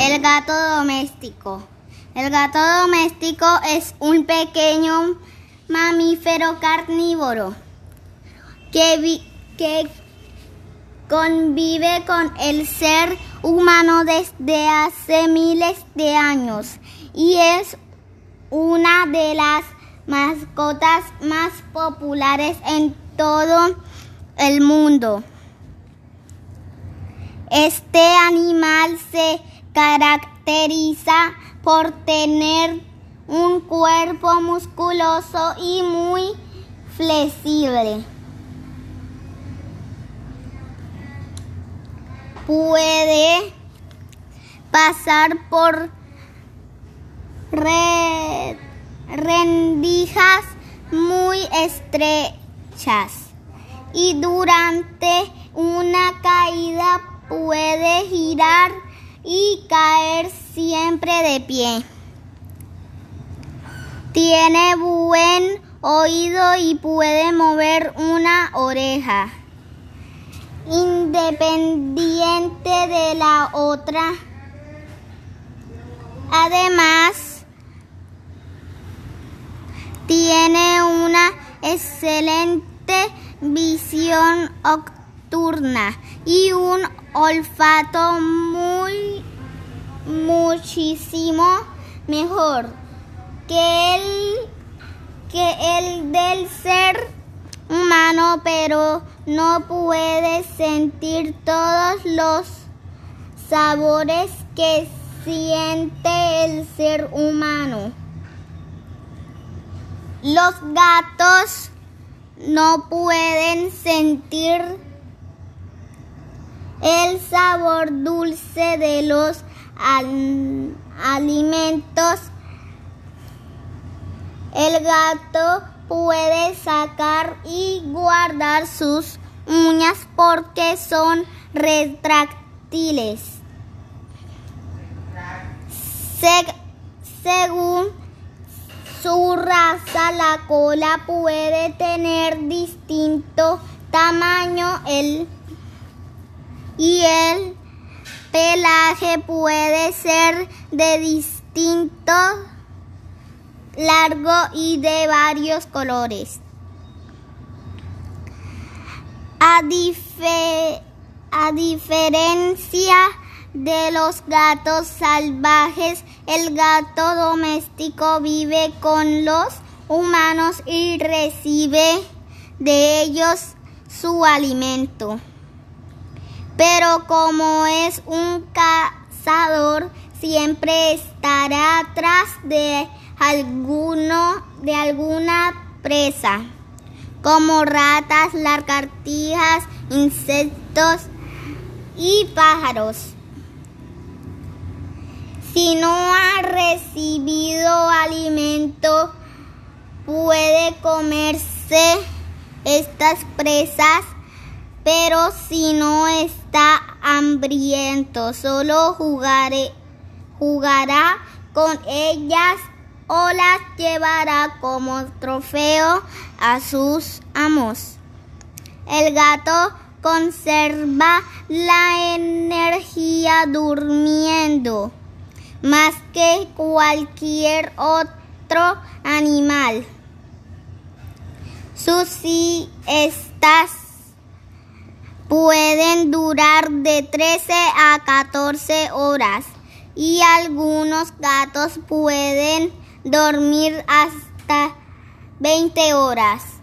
El gato doméstico. El gato doméstico es un pequeño mamífero carnívoro que, que convive con el ser humano desde hace miles de años y es una de las mascotas más populares en todo el mundo. Este animal se caracteriza por tener un cuerpo musculoso y muy flexible. Puede pasar por rendijas muy estrechas y durante una caída puede girar y caer siempre de pie. Tiene buen oído y puede mover una oreja independiente de la otra. Además, tiene una excelente visión nocturna y un olfato muy muchísimo mejor que el que el del ser humano, pero no puede sentir todos los sabores que siente el ser humano. Los gatos no pueden sentir sabor dulce de los alimentos. El gato puede sacar y guardar sus uñas porque son retráctiles. según su raza, la cola puede tener distinto tamaño el, y el pelaje puede ser de distinto largo y de varios colores. A, a diferencia de los gatos salvajes, el gato doméstico vive con los humanos y recibe de ellos su alimento. Pero como es un cazador, siempre estará atrás de alguno de alguna presa, como ratas, lagartijas, insectos y pájaros. Si no ha recibido alimento, puede comerse estas presas, pero si no está hambriento, solo jugaré, jugará con ellas o las llevará como trofeo a sus amos. El gato conserva la energía durmiendo más que cualquier otro animal. Sus siestas pueden durar de 13 a 14 horas y algunos gatos pueden dormir hasta 20 horas.